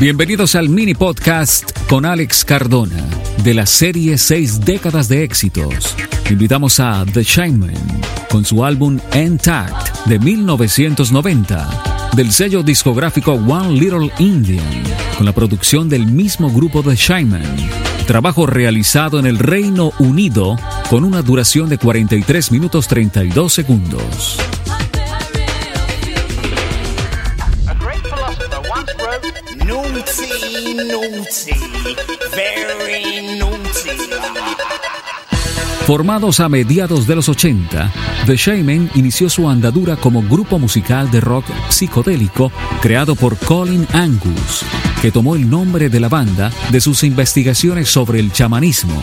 Bienvenidos al mini podcast con Alex Cardona de la serie 6 décadas de éxitos. Invitamos a The Shineman con su álbum Intact de 1990 del sello discográfico One Little Indian con la producción del mismo grupo The Shineman. Trabajo realizado en el Reino Unido con una duración de 43 minutos 32 segundos. Formados a mediados de los 80, The Shaman inició su andadura como grupo musical de rock psicodélico creado por Colin Angus, que tomó el nombre de la banda de sus investigaciones sobre el chamanismo.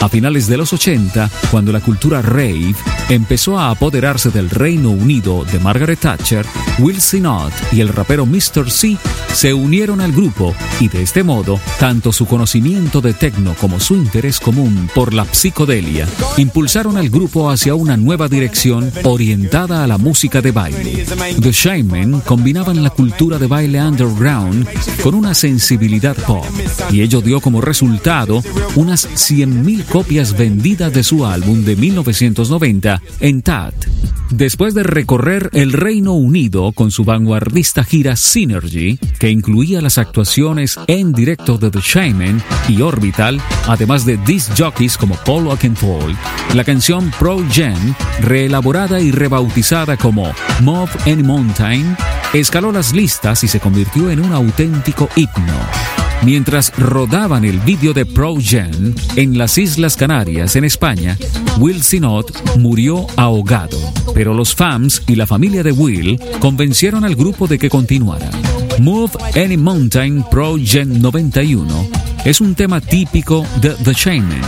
A finales de los 80, cuando la cultura rave empezó a apoderarse del Reino Unido de Margaret Thatcher, Will Sinott y el rapero Mr. C se unieron al grupo y de este modo, tanto su conocimiento de techno como su interés común por la psicodelia impulsaron al grupo hacia una nueva dirección orientada a la música de baile. The Shaman combinaban la cultura de baile underground con una sensibilidad pop y ello dio como resultado unas 100.000 copias vendidas de su álbum de 1990 en TAT. Después de recorrer el Reino Unido con su vanguardista gira Synergy, que incluía las actuaciones en directo de The Shaman y Orbital, además de disc jockeys como Paul Oakenfold, la canción Pro Gen, reelaborada y rebautizada como Move Any Mountain, escaló las listas y se convirtió en un auténtico himno. Mientras rodaban el vídeo de Pro Gen en las Islas Canarias, en España, Will Sinott murió ahogado, pero los fans y la familia de Will convencieron al grupo de que continuara. Move Any Mountain Pro Gen 91 es un tema típico de The Shaman,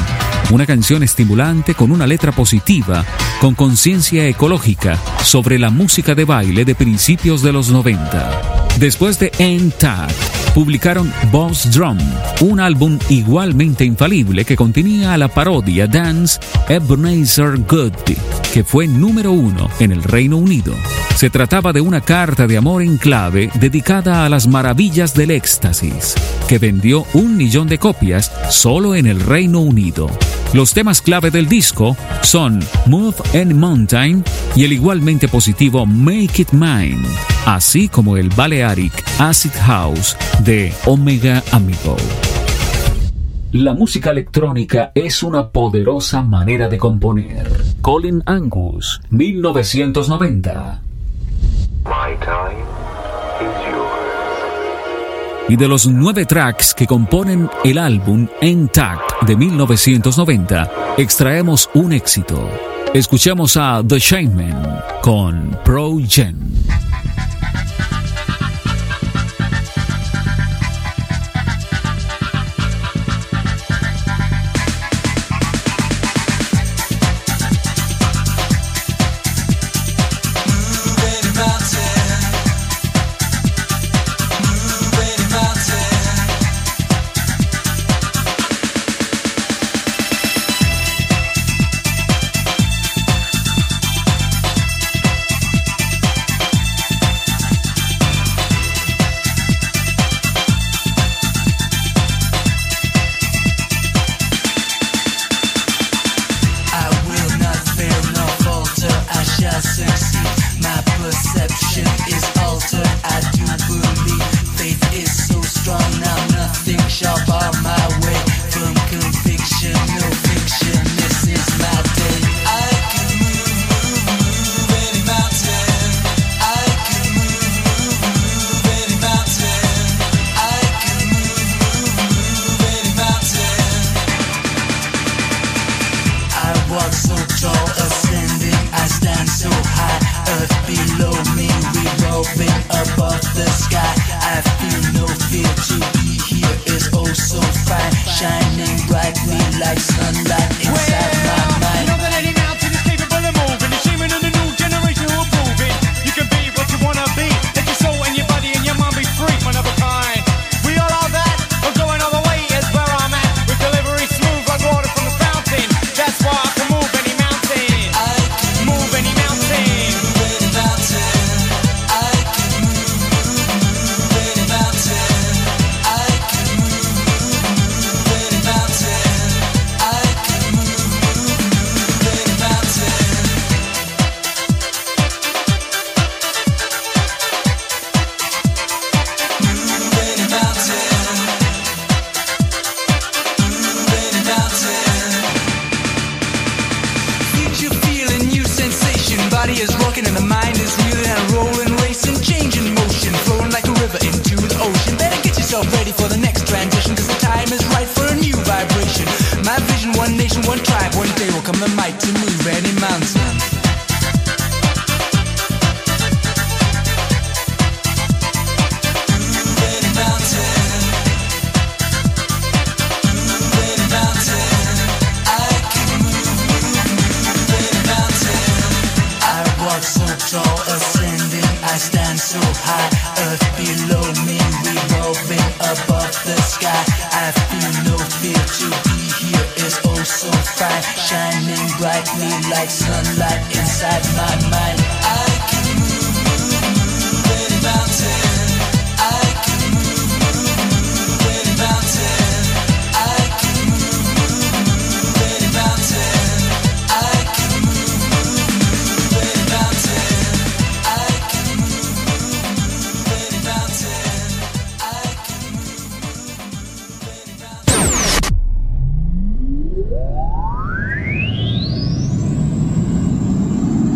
una canción estimulante con una letra positiva, con conciencia ecológica sobre la música de baile de principios de los 90. Después de Intact, publicaron Boss Drum, un álbum igualmente infalible que contenía la parodia Dance Ebenezer Goodby, que fue número uno en el Reino Unido. Se trataba de una carta de amor en clave dedicada a las maravillas del éxtasis, que vendió un millón de copias solo en el Reino Unido. Los temas clave del disco son Move and Mountain y el igualmente positivo Make It Mine, así como el Balearic Acid House de Omega Amigo. La música electrónica es una poderosa manera de componer. Colin Angus, 1990. My time is yours. Y de los nueve tracks que componen el álbum Intact de 1990, extraemos un éxito. Escuchamos a The Shaman con Pro Gen. the sky. I feel no fear to be here is oh so fine, shining brightly like sunlight inside is rocking and the mind is reeling and rolling, racing, changing motion, flowing like a river into the ocean. Better get yourself ready for the next transition, cause the time is right for a new vibration. My vision, one nation, one tribe. One day will come the might to move any mountain. Below me, revolving above the sky. I feel no fear to be here is oh so fine, shining brightly like sunlight inside my mind. I can